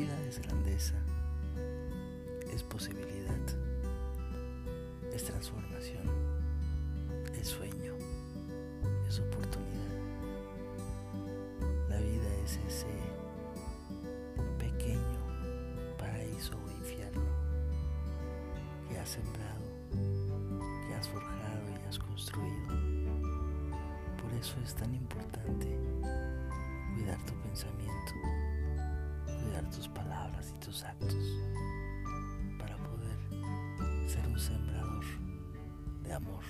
naturaleza es posibilidad, es transformación, es sueño, es oportunidad. La vida es ese pequeño paraíso o infierno que has sembrado, que has forjado y has construido. Por eso es tan importante actos para poder ser un sembrador de amor